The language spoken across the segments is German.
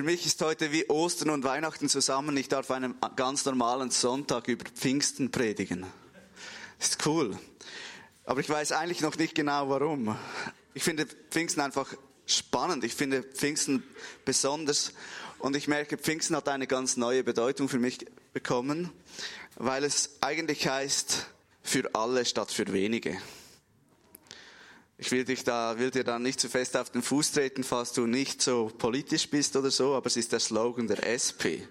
für mich ist heute wie Ostern und Weihnachten zusammen. Ich darf einen ganz normalen Sonntag über Pfingsten predigen. Ist cool. Aber ich weiß eigentlich noch nicht genau warum. Ich finde Pfingsten einfach spannend. Ich finde Pfingsten besonders. Und ich merke, Pfingsten hat eine ganz neue Bedeutung für mich bekommen, weil es eigentlich heißt, für alle statt für wenige. Ich will, dich da, will dir da nicht zu fest auf den Fuß treten, falls du nicht so politisch bist oder so, aber es ist der Slogan der SP.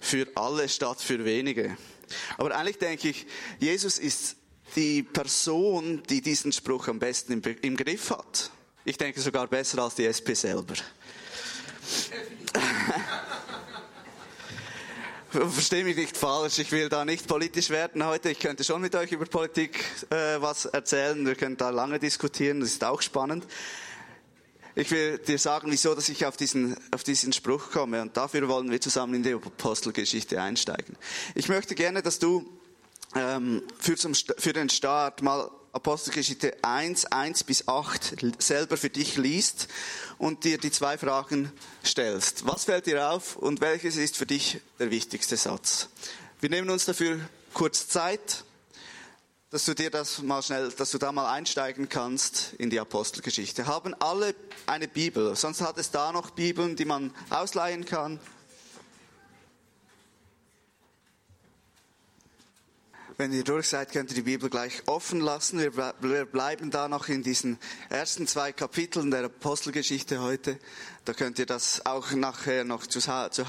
Für alle statt für wenige. Aber eigentlich denke ich, Jesus ist die Person, die diesen Spruch am besten im, im Griff hat. Ich denke sogar besser als die SP selber. Verstehe mich nicht falsch, ich will da nicht politisch werden heute. Ich könnte schon mit euch über Politik äh, was erzählen, wir können da lange diskutieren, das ist auch spannend. Ich will dir sagen, wieso dass ich auf diesen, auf diesen Spruch komme und dafür wollen wir zusammen in die Apostelgeschichte einsteigen. Ich möchte gerne, dass du ähm, für, zum, für den Start mal Apostelgeschichte 1, 1 bis 8 selber für dich liest und dir die zwei Fragen stellst. Was fällt dir auf und welches ist für dich der wichtigste Satz? Wir nehmen uns dafür kurz Zeit, dass du dir das mal schnell, dass du da mal einsteigen kannst in die Apostelgeschichte. Haben alle eine Bibel? Sonst hat es da noch Bibeln, die man ausleihen kann. Wenn ihr durch seid, könnt ihr die Bibel gleich offen lassen. Wir bleiben da noch in diesen ersten zwei Kapiteln der Apostelgeschichte heute. Da könnt ihr das auch nachher noch zu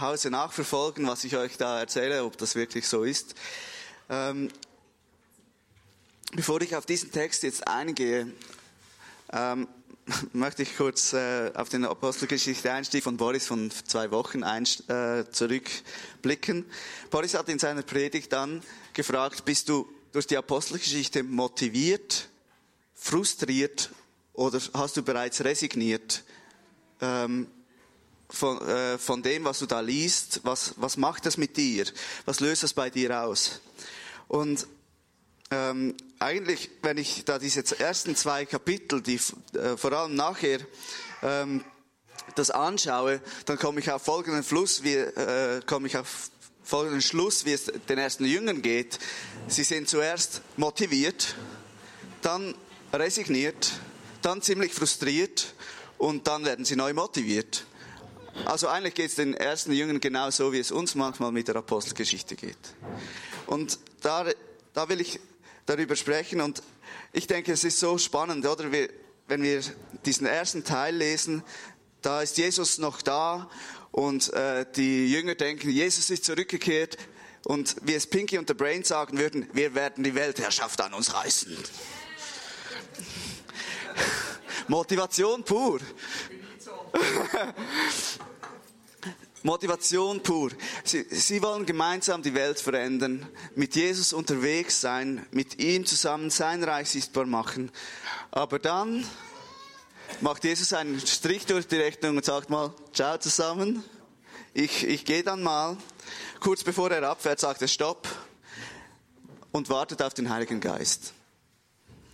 Hause nachverfolgen, was ich euch da erzähle, ob das wirklich so ist. Ähm, bevor ich auf diesen Text jetzt eingehe, ähm, möchte ich kurz äh, auf den Apostelgeschichte Einstieg von Boris von zwei Wochen ein, äh, zurückblicken. Boris hat in seiner Predigt dann gefragt, bist du durch die Apostelgeschichte motiviert, frustriert oder hast du bereits resigniert ähm, von, äh, von dem, was du da liest? Was, was macht das mit dir? Was löst das bei dir aus? Und ähm, eigentlich, wenn ich da diese ersten zwei Kapitel, die äh, vor allem nachher ähm, das anschaue, dann komme ich auf folgenden Fluss, wie, äh, komme ich auf folgenden Schluss, wie es den ersten Jüngern geht. Sie sind zuerst motiviert, dann resigniert, dann ziemlich frustriert und dann werden sie neu motiviert. Also eigentlich geht es den ersten Jüngern genauso, wie es uns manchmal mit der Apostelgeschichte geht. Und da, da will ich darüber sprechen und ich denke, es ist so spannend, oder? Wir, wenn wir diesen ersten Teil lesen, da ist Jesus noch da und äh, die Jünger denken, Jesus ist zurückgekehrt und wie es Pinky und The Brain sagen würden, wir werden die Weltherrschaft an uns reißen. Motivation pur. Motivation pur. Sie, sie wollen gemeinsam die Welt verändern, mit Jesus unterwegs sein, mit ihm zusammen sein Reich sichtbar machen. Aber dann macht Jesus einen Strich durch die Rechnung und sagt mal, ciao zusammen, ich, ich gehe dann mal. Kurz bevor er abfährt, sagt er Stopp und wartet auf den Heiligen Geist.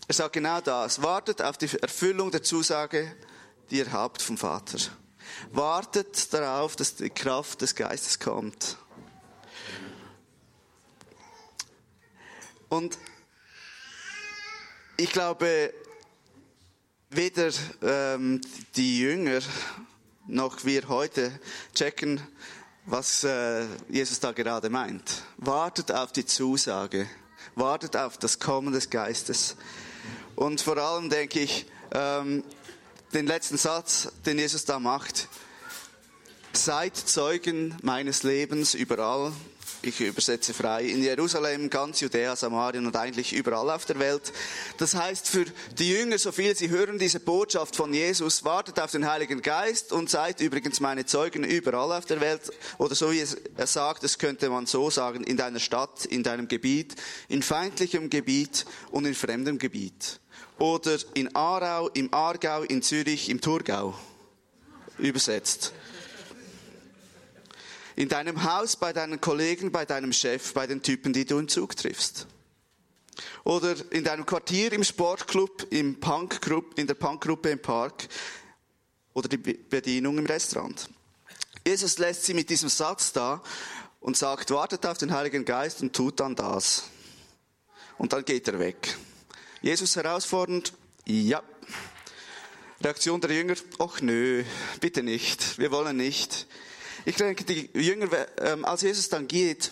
Er sagt genau das, wartet auf die Erfüllung der Zusage, die ihr habt vom Vater. Wartet darauf, dass die Kraft des Geistes kommt. Und ich glaube, weder ähm, die Jünger noch wir heute checken, was äh, Jesus da gerade meint. Wartet auf die Zusage, wartet auf das Kommen des Geistes. Und vor allem denke ich, ähm, den letzten Satz, den Jesus da macht, seid Zeugen meines Lebens überall, ich übersetze frei, in Jerusalem, ganz Judäa, Samarien und eigentlich überall auf der Welt. Das heißt für die Jünger, so viel sie hören diese Botschaft von Jesus, wartet auf den Heiligen Geist und seid übrigens meine Zeugen überall auf der Welt. Oder so wie er sagt, das könnte man so sagen, in deiner Stadt, in deinem Gebiet, in feindlichem Gebiet und in fremdem Gebiet. Oder in Aarau, im Aargau, in Zürich, im Thurgau. Übersetzt in deinem Haus, bei deinen Kollegen, bei deinem Chef, bei den Typen, die du im Zug triffst. Oder in deinem Quartier, im Sportclub, im Punkgrupp, in der Punkgruppe im Park oder die Bedienung im Restaurant. Jesus lässt sie mit diesem Satz da und sagt, wartet auf den Heiligen Geist und tut dann das. Und dann geht er weg. Jesus herausfordernd, ja. Reaktion der Jünger, ach nö, bitte nicht, wir wollen nicht. Ich denke, die Jünger, ähm, als Jesus dann geht,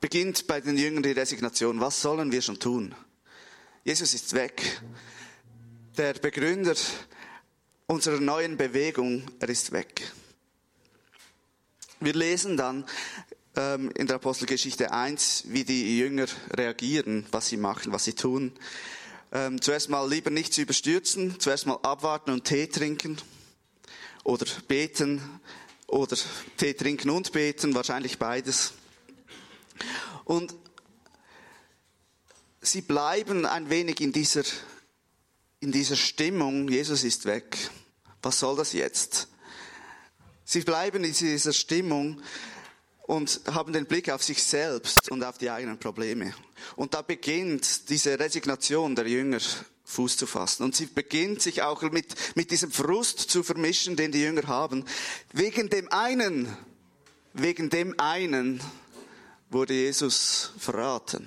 beginnt bei den Jüngern die Resignation. Was sollen wir schon tun? Jesus ist weg. Der Begründer unserer neuen Bewegung, er ist weg. Wir lesen dann in der Apostelgeschichte 1, wie die Jünger reagieren, was sie machen, was sie tun. Ähm, zuerst mal lieber nichts überstürzen, zuerst mal abwarten und Tee trinken oder beten oder Tee trinken und beten, wahrscheinlich beides. Und sie bleiben ein wenig in dieser, in dieser Stimmung, Jesus ist weg. Was soll das jetzt? Sie bleiben in dieser Stimmung und haben den Blick auf sich selbst und auf die eigenen Probleme. Und da beginnt diese Resignation der Jünger Fuß zu fassen. Und sie beginnt sich auch mit, mit diesem Frust zu vermischen, den die Jünger haben. Wegen dem einen, wegen dem einen wurde Jesus verraten.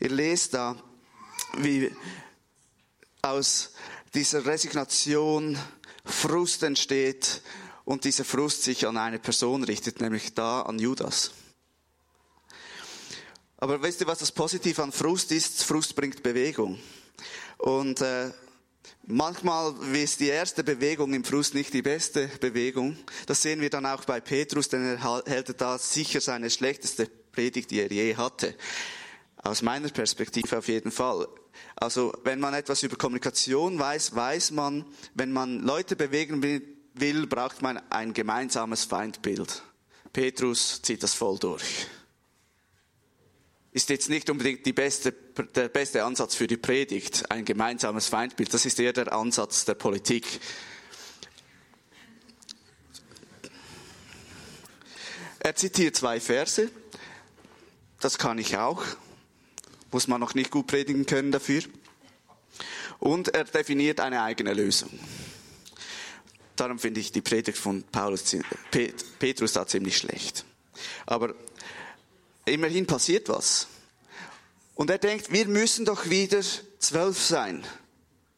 Ihr lest da, wie aus dieser Resignation Frust entsteht und dieser Frust sich an eine Person richtet, nämlich da an Judas. Aber wisst ihr, was das Positive an Frust ist? Frust bringt Bewegung. Und äh, manchmal ist die erste Bewegung im Frust nicht die beste Bewegung. Das sehen wir dann auch bei Petrus, denn er hält da sicher seine schlechteste Predigt, die er je hatte. Aus meiner Perspektive auf jeden Fall. Also wenn man etwas über Kommunikation weiß, weiß man, wenn man Leute bewegen will, braucht man ein gemeinsames Feindbild. Petrus zieht das voll durch ist jetzt nicht unbedingt beste, der beste Ansatz für die Predigt, ein gemeinsames Feindbild. Das ist eher der Ansatz der Politik. Er zitiert zwei Verse. Das kann ich auch. Muss man noch nicht gut predigen können dafür. Und er definiert eine eigene Lösung. Darum finde ich die Predigt von Paulus, Petrus da ziemlich schlecht. Aber Immerhin passiert was. Und er denkt, wir müssen doch wieder zwölf sein.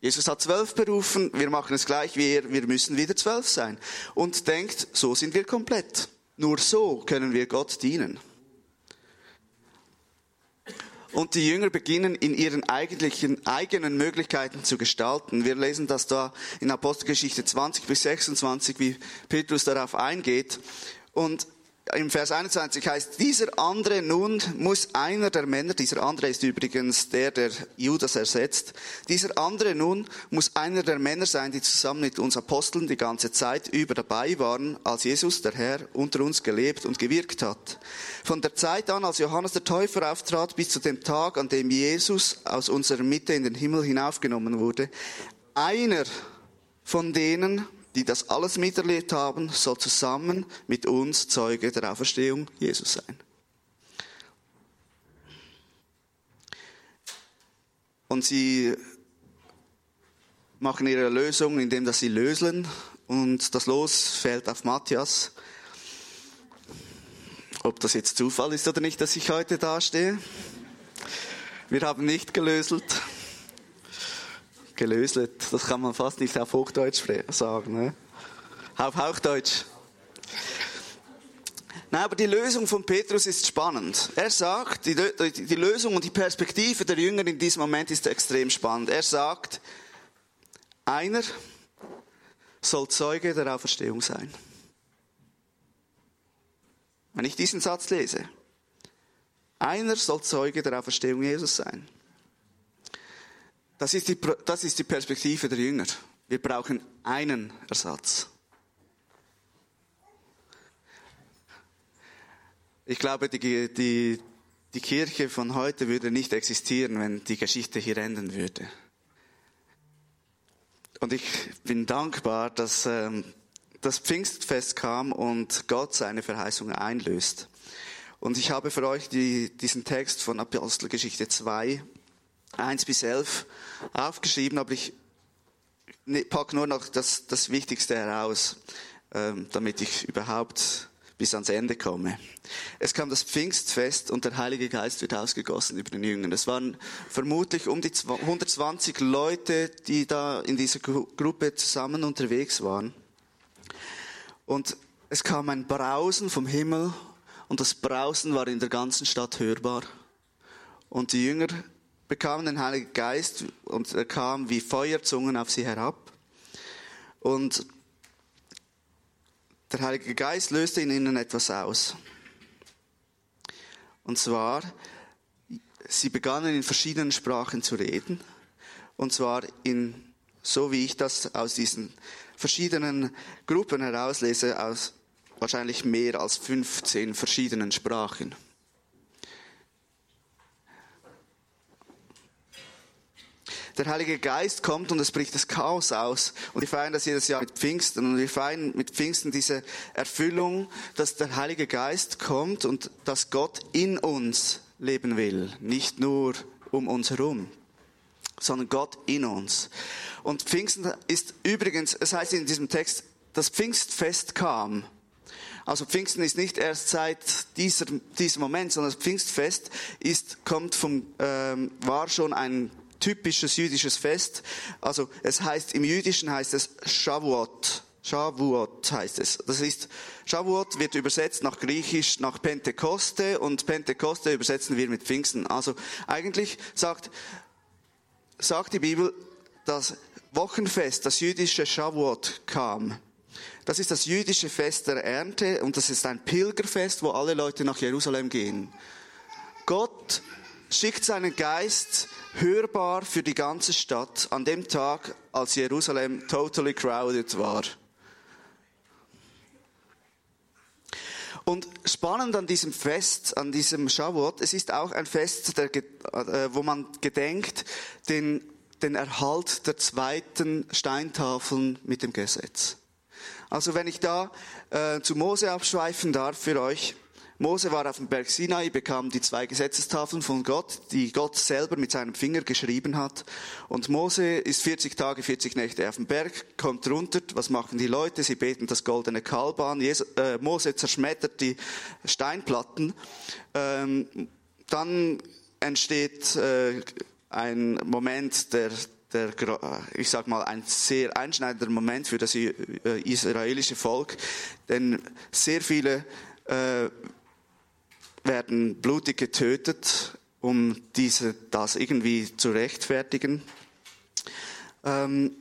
Jesus hat zwölf berufen, wir machen es gleich wie er, wir müssen wieder zwölf sein. Und denkt, so sind wir komplett. Nur so können wir Gott dienen. Und die Jünger beginnen in ihren eigentlichen, eigenen Möglichkeiten zu gestalten. Wir lesen das da in Apostelgeschichte 20 bis 26, wie Petrus darauf eingeht. Und im Vers 21 heißt, dieser andere nun muss einer der Männer, dieser andere ist übrigens der, der Judas ersetzt, dieser andere nun muss einer der Männer sein, die zusammen mit uns Aposteln die ganze Zeit über dabei waren, als Jesus, der Herr, unter uns gelebt und gewirkt hat. Von der Zeit an, als Johannes der Täufer auftrat, bis zu dem Tag, an dem Jesus aus unserer Mitte in den Himmel hinaufgenommen wurde, einer von denen, die das alles miterlebt haben, soll zusammen mit uns Zeuge der Auferstehung Jesus sein. Und sie machen ihre Lösung, indem dass sie löseln und das Los fällt auf Matthias. Ob das jetzt Zufall ist oder nicht, dass ich heute dastehe. Wir haben nicht gelöselt gelöselt. Das kann man fast nicht auf Hochdeutsch sagen. Ne? Auf Hochdeutsch. Nein, aber die Lösung von Petrus ist spannend. Er sagt, die, die, Lösung und die Perspektive der Jünger in diesem Moment ist extrem spannend. Er sagt, einer soll Zeuge der Auferstehung sein. Wenn ich diesen Satz lese, einer soll Zeuge der Auferstehung Jesus sein. Das ist, die, das ist die Perspektive der Jünger. Wir brauchen einen Ersatz. Ich glaube, die, die, die Kirche von heute würde nicht existieren, wenn die Geschichte hier enden würde. Und ich bin dankbar, dass ähm, das Pfingstfest kam und Gott seine Verheißungen einlöst. Und ich habe für euch die, diesen Text von Apostelgeschichte 2 1 bis 11 aufgeschrieben, aber ich ne, packe nur noch das, das Wichtigste heraus, ähm, damit ich überhaupt bis ans Ende komme. Es kam das Pfingstfest und der Heilige Geist wird ausgegossen über den Jüngern. Es waren vermutlich um die 120 Leute, die da in dieser Gruppe zusammen unterwegs waren. Und es kam ein Brausen vom Himmel und das Brausen war in der ganzen Stadt hörbar. Und die Jünger bekamen den Heiligen Geist und er kam wie Feuerzungen auf sie herab. Und der Heilige Geist löste in ihnen etwas aus. Und zwar, sie begannen in verschiedenen Sprachen zu reden. Und zwar in, so wie ich das aus diesen verschiedenen Gruppen herauslese, aus wahrscheinlich mehr als 15 verschiedenen Sprachen. Der Heilige Geist kommt und es bricht das Chaos aus. Und wir feiern das jedes Jahr mit Pfingsten. Und wir feiern mit Pfingsten diese Erfüllung, dass der Heilige Geist kommt und dass Gott in uns leben will. Nicht nur um uns herum, sondern Gott in uns. Und Pfingsten ist übrigens, es heißt in diesem Text, das Pfingstfest kam. Also Pfingsten ist nicht erst seit dieser, diesem Moment, sondern das Pfingstfest ist, kommt vom, ähm, war schon ein typisches jüdisches Fest. Also es heißt, im Jüdischen heißt es Shavuot. Shavuot heißt es. Das ist, Shavuot wird übersetzt nach Griechisch, nach Pentekoste und Pentekoste übersetzen wir mit Pfingsten. Also eigentlich sagt, sagt die Bibel, das Wochenfest, das jüdische Shavuot kam. Das ist das jüdische Fest der Ernte und das ist ein Pilgerfest, wo alle Leute nach Jerusalem gehen. Gott schickt seinen Geist hörbar für die ganze Stadt an dem Tag, als Jerusalem totally crowded war. Und spannend an diesem Fest, an diesem Shavuot, es ist auch ein Fest, der, äh, wo man gedenkt den, den Erhalt der zweiten Steintafeln mit dem Gesetz. Also wenn ich da äh, zu Mose abschweifen darf für euch, Mose war auf dem Berg Sinai, bekam die zwei Gesetzestafeln von Gott, die Gott selber mit seinem Finger geschrieben hat. Und Mose ist 40 Tage, 40 Nächte auf dem Berg, kommt runter. Was machen die Leute? Sie beten das goldene Kalb an. äh, Mose zerschmettert die Steinplatten. Ähm, dann entsteht äh, ein Moment der der, ich sag mal, ein sehr einschneidender Moment für das äh, israelische Volk, denn sehr viele äh, werden blutig getötet, um diese, das irgendwie zu rechtfertigen. Ähm,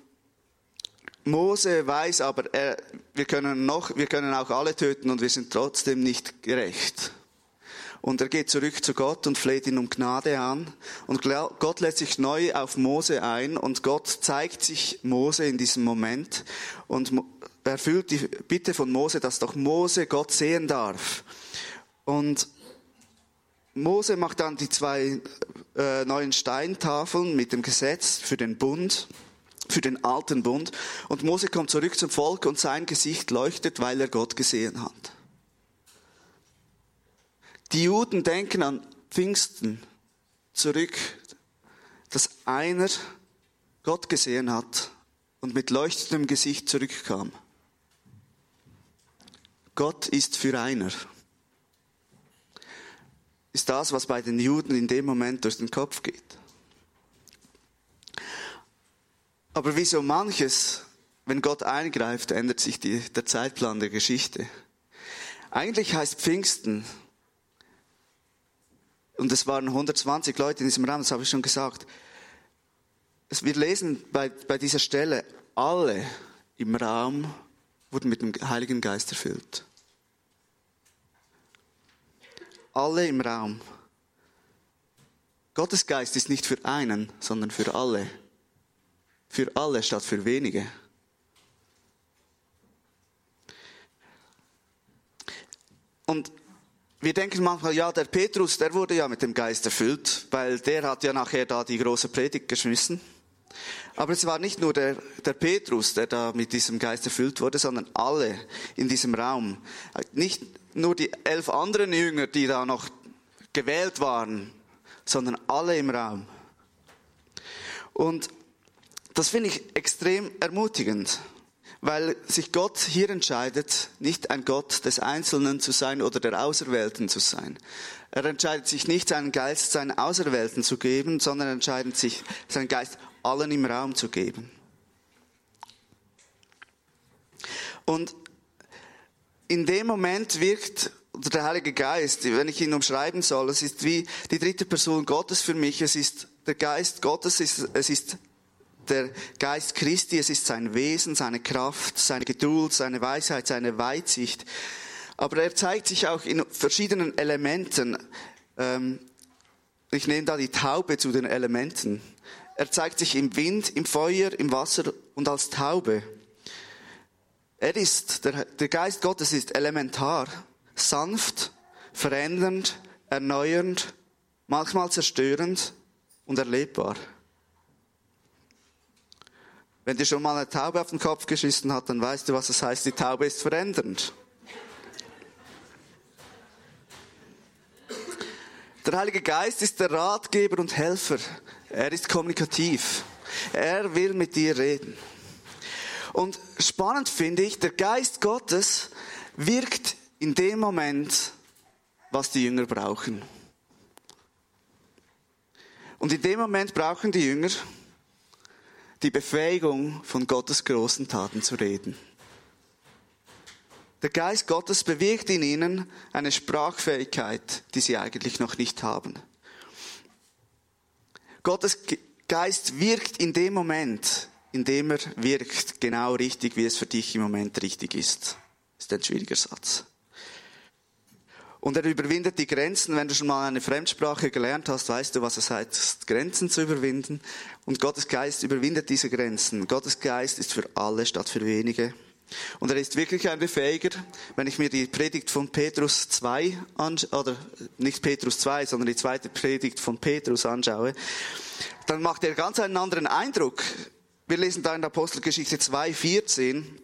Mose weiß aber, er, wir können noch, wir können auch alle töten und wir sind trotzdem nicht gerecht. Und er geht zurück zu Gott und fleht ihn um Gnade an. Und Gott lässt sich neu auf Mose ein und Gott zeigt sich Mose in diesem Moment und erfüllt die Bitte von Mose, dass doch Mose Gott sehen darf. Und Mose macht dann die zwei äh, neuen Steintafeln mit dem Gesetz für den Bund, für den alten Bund. Und Mose kommt zurück zum Volk und sein Gesicht leuchtet, weil er Gott gesehen hat. Die Juden denken an Pfingsten zurück, dass einer Gott gesehen hat und mit leuchtendem Gesicht zurückkam. Gott ist für einer ist das, was bei den Juden in dem Moment durch den Kopf geht. Aber wie so manches, wenn Gott eingreift, ändert sich die, der Zeitplan der Geschichte. Eigentlich heißt Pfingsten, und es waren 120 Leute in diesem Raum, das habe ich schon gesagt, wir lesen bei, bei dieser Stelle, alle im Raum wurden mit dem Heiligen Geist erfüllt. Alle im Raum. Gottes Geist ist nicht für einen, sondern für alle. Für alle statt für wenige. Und wir denken manchmal, ja, der Petrus, der wurde ja mit dem Geist erfüllt, weil der hat ja nachher da die große Predigt geschmissen. Aber es war nicht nur der, der Petrus, der da mit diesem Geist erfüllt wurde, sondern alle in diesem Raum. Nicht nur die elf anderen Jünger, die da noch gewählt waren, sondern alle im Raum. Und Das finde ich extrem ermutigend, weil sich Gott hier entscheidet, nicht ein Gott des Einzelnen zu sein oder der Auserwählten zu sein. Er entscheidet sich nicht, seinen Geist seinen Auserwählten zu geben, sondern entscheidet sich, seinen Geist allen im Raum zu geben. Und in dem Moment wirkt der Heilige Geist, wenn ich ihn umschreiben soll, es ist wie die dritte Person Gottes für mich, es ist der Geist Gottes, es ist der Geist Christi, es ist sein Wesen, seine Kraft, seine Geduld, seine Weisheit, seine Weitsicht. Aber er zeigt sich auch in verschiedenen Elementen. Ähm, ich nehme da die Taube zu den Elementen. Er zeigt sich im Wind, im Feuer, im Wasser und als Taube. Er ist, der, der Geist Gottes ist elementar, sanft, verändernd, erneuernd, manchmal zerstörend und erlebbar. Wenn dir schon mal eine Taube auf den Kopf geschissen hat, dann weißt du, was es heißt, die Taube ist verändernd. Der Heilige Geist ist der Ratgeber und Helfer. Er ist kommunikativ. Er will mit dir reden. Und spannend finde ich, der Geist Gottes wirkt in dem Moment, was die Jünger brauchen. Und in dem Moment brauchen die Jünger die Befähigung, von Gottes großen Taten zu reden. Der Geist Gottes bewirkt in ihnen eine Sprachfähigkeit, die sie eigentlich noch nicht haben. Gottes Geist wirkt in dem Moment, in dem er wirkt, genau richtig, wie es für dich im Moment richtig ist. Ist ein schwieriger Satz. Und er überwindet die Grenzen. Wenn du schon mal eine Fremdsprache gelernt hast, weißt du, was es heißt, Grenzen zu überwinden. Und Gottes Geist überwindet diese Grenzen. Gottes Geist ist für alle statt für wenige. Und er ist wirklich ein Befähiger. Wenn ich mir die Predigt von Petrus 2 anschaue, oder nicht Petrus 2, sondern die zweite Predigt von Petrus anschaue, dann macht er ganz einen anderen Eindruck. Wir lesen da in der Apostelgeschichte 2, 14.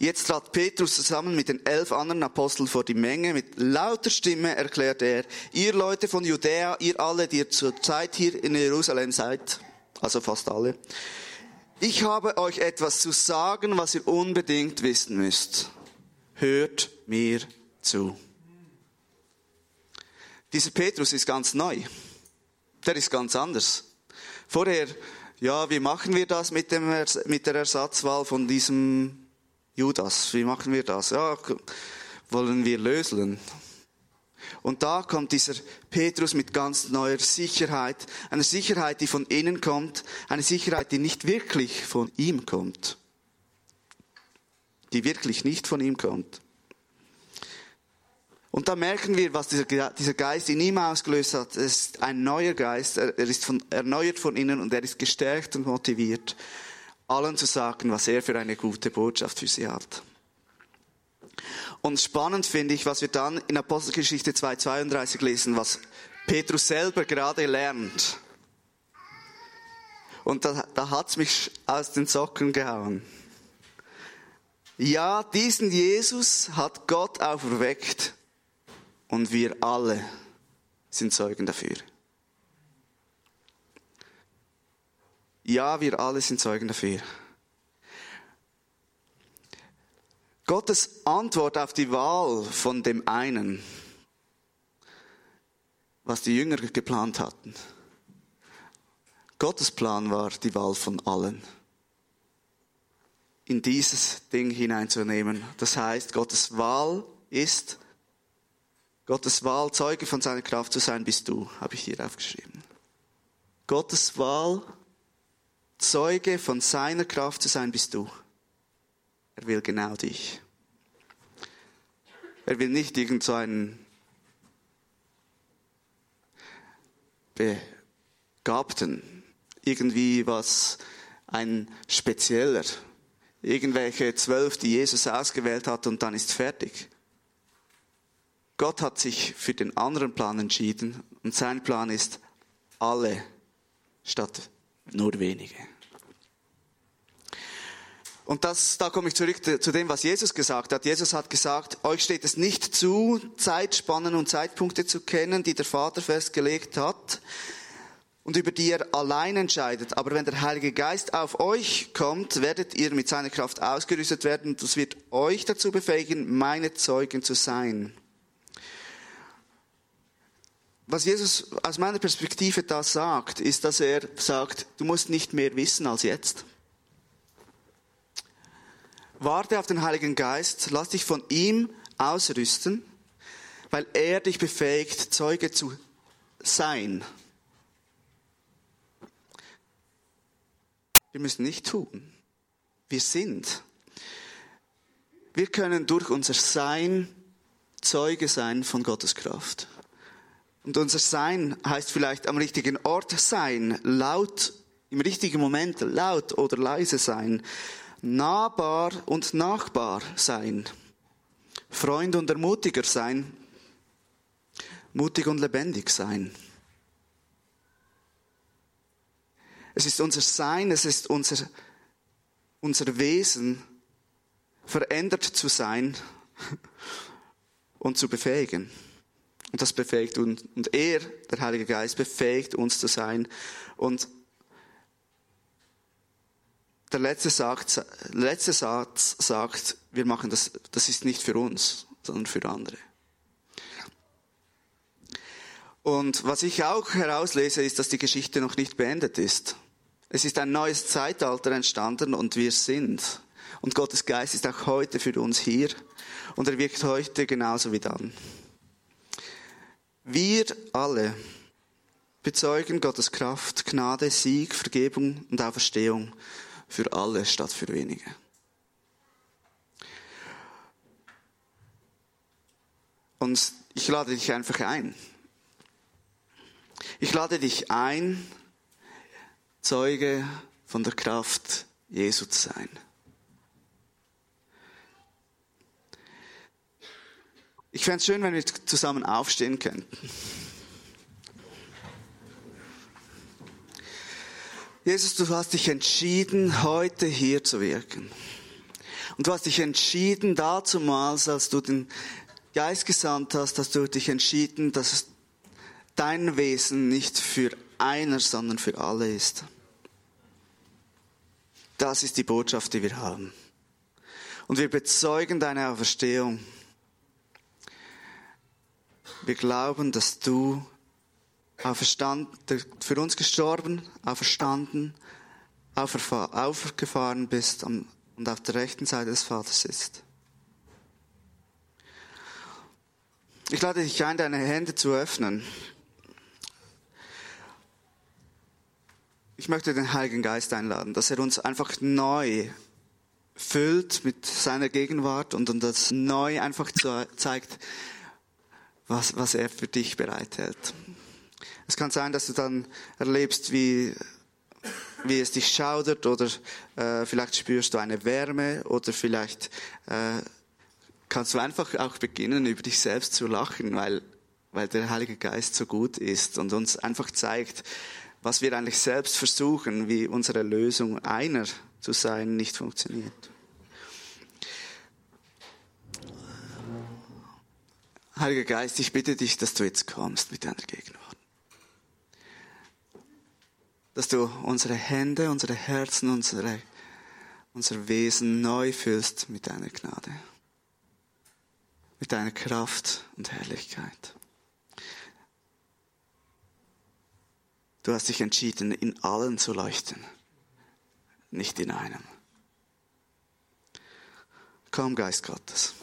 Jetzt trat Petrus zusammen mit den elf anderen Aposteln vor die Menge. Mit lauter Stimme erklärte er, ihr Leute von Judäa, ihr alle, die ihr zur Zeit hier in Jerusalem seid, also fast alle, ich habe euch etwas zu sagen, was ihr unbedingt wissen müsst. Hört mir zu. Dieser Petrus ist ganz neu. Der ist ganz anders. Vorher, ja, wie machen wir das mit, dem, mit der Ersatzwahl von diesem Judas, wie machen wir das? Ja, wollen wir löseln. Und da kommt dieser Petrus mit ganz neuer Sicherheit, eine Sicherheit, die von innen kommt, eine Sicherheit, die nicht wirklich von ihm kommt. Die wirklich nicht von ihm kommt. Und da merken wir, was dieser, Geist in ihm ausgelöst hat. Es ist ein neuer Geist, er ist von, erneuert von innen und er ist gestärkt und motiviert allen zu sagen, was er für eine gute Botschaft für sie hat. Und spannend finde ich, was wir dann in Apostelgeschichte 2,32 lesen, was Petrus selber gerade lernt. Und da, da hat's mich aus den Socken gehauen. Ja, diesen Jesus hat Gott auferweckt und wir alle sind Zeugen dafür. Ja, wir alle sind Zeugen dafür. Gottes Antwort auf die Wahl von dem einen, was die Jünger geplant hatten. Gottes Plan war die Wahl von allen. In dieses Ding hineinzunehmen. Das heißt, Gottes Wahl ist, Gottes Wahl, Zeuge von seiner Kraft zu sein, bist du, habe ich hier aufgeschrieben. Gottes Wahl Zeuge von seiner Kraft zu sein bist du. Er will genau dich. Er will nicht irgend so einen Begabten, irgendwie was, ein Spezieller, irgendwelche zwölf, die Jesus ausgewählt hat und dann ist fertig. Gott hat sich für den anderen Plan entschieden und sein Plan ist alle statt nur wenige. Und das, da komme ich zurück zu dem, was Jesus gesagt hat. Jesus hat gesagt, euch steht es nicht zu, Zeitspannen und Zeitpunkte zu kennen, die der Vater festgelegt hat. und über die er allein entscheidet. Aber wenn der Heilige Geist auf euch kommt, werdet ihr mit seiner Kraft ausgerüstet werden. Das wird euch dazu befähigen, meine Zeugen zu sein. Was Jesus aus meiner Perspektive da sagt, ist, dass er sagt, du musst nicht mehr wissen als jetzt. Warte auf den Heiligen Geist, lass dich von ihm ausrüsten, weil er dich befähigt, Zeuge zu sein. Wir müssen nicht tun. Wir sind. Wir können durch unser Sein Zeuge sein von Gottes Kraft. Und unser Sein heißt vielleicht am richtigen Ort sein, laut, im richtigen Moment laut oder leise sein, nahbar und nachbar sein, Freund und Ermutiger sein, mutig und lebendig sein. Es ist unser Sein, es ist unser, unser Wesen, verändert zu sein und zu befähigen. Und das befähigt uns. Und er, der Heilige Geist, befähigt uns zu sein. Und der letzte, sagt, letzte Satz sagt, wir machen das, das ist nicht für uns, sondern für andere. Und was ich auch herauslese, ist, dass die Geschichte noch nicht beendet ist. Es ist ein neues Zeitalter entstanden und wir sind. Und Gottes Geist ist auch heute für uns hier und er wirkt heute genauso wie dann. Wir alle bezeugen Gottes Kraft, Gnade, Sieg, Vergebung und Auferstehung für alle statt für wenige. Und ich lade dich einfach ein. Ich lade dich ein, Zeuge von der Kraft Jesu zu sein. Ich fände es schön, wenn wir zusammen aufstehen könnten. Jesus, du hast dich entschieden, heute hier zu wirken. Und du hast dich entschieden, dazumals, als du den Geist gesandt hast, hast du dich entschieden, dass dein Wesen nicht für einer, sondern für alle ist. Das ist die Botschaft, die wir haben. Und wir bezeugen deine Auferstehung. Wir glauben, dass du für uns gestorben, auferstanden, aufgefahren bist und auf der rechten Seite des Vaters sitzt. Ich lade dich ein, deine Hände zu öffnen. Ich möchte den Heiligen Geist einladen, dass er uns einfach neu füllt mit seiner Gegenwart und uns neu einfach zeigt, was, was er für dich bereithält. Es kann sein, dass du dann erlebst, wie, wie es dich schaudert oder äh, vielleicht spürst du eine Wärme oder vielleicht äh, kannst du einfach auch beginnen, über dich selbst zu lachen, weil, weil der Heilige Geist so gut ist und uns einfach zeigt, was wir eigentlich selbst versuchen, wie unsere Lösung einer zu sein nicht funktioniert. Heiliger Geist, ich bitte dich, dass du jetzt kommst mit deiner Gegenwart. Dass du unsere Hände, unsere Herzen, unsere, unser Wesen neu füllst mit deiner Gnade. Mit deiner Kraft und Herrlichkeit. Du hast dich entschieden, in allen zu leuchten, nicht in einem. Komm, Geist Gottes.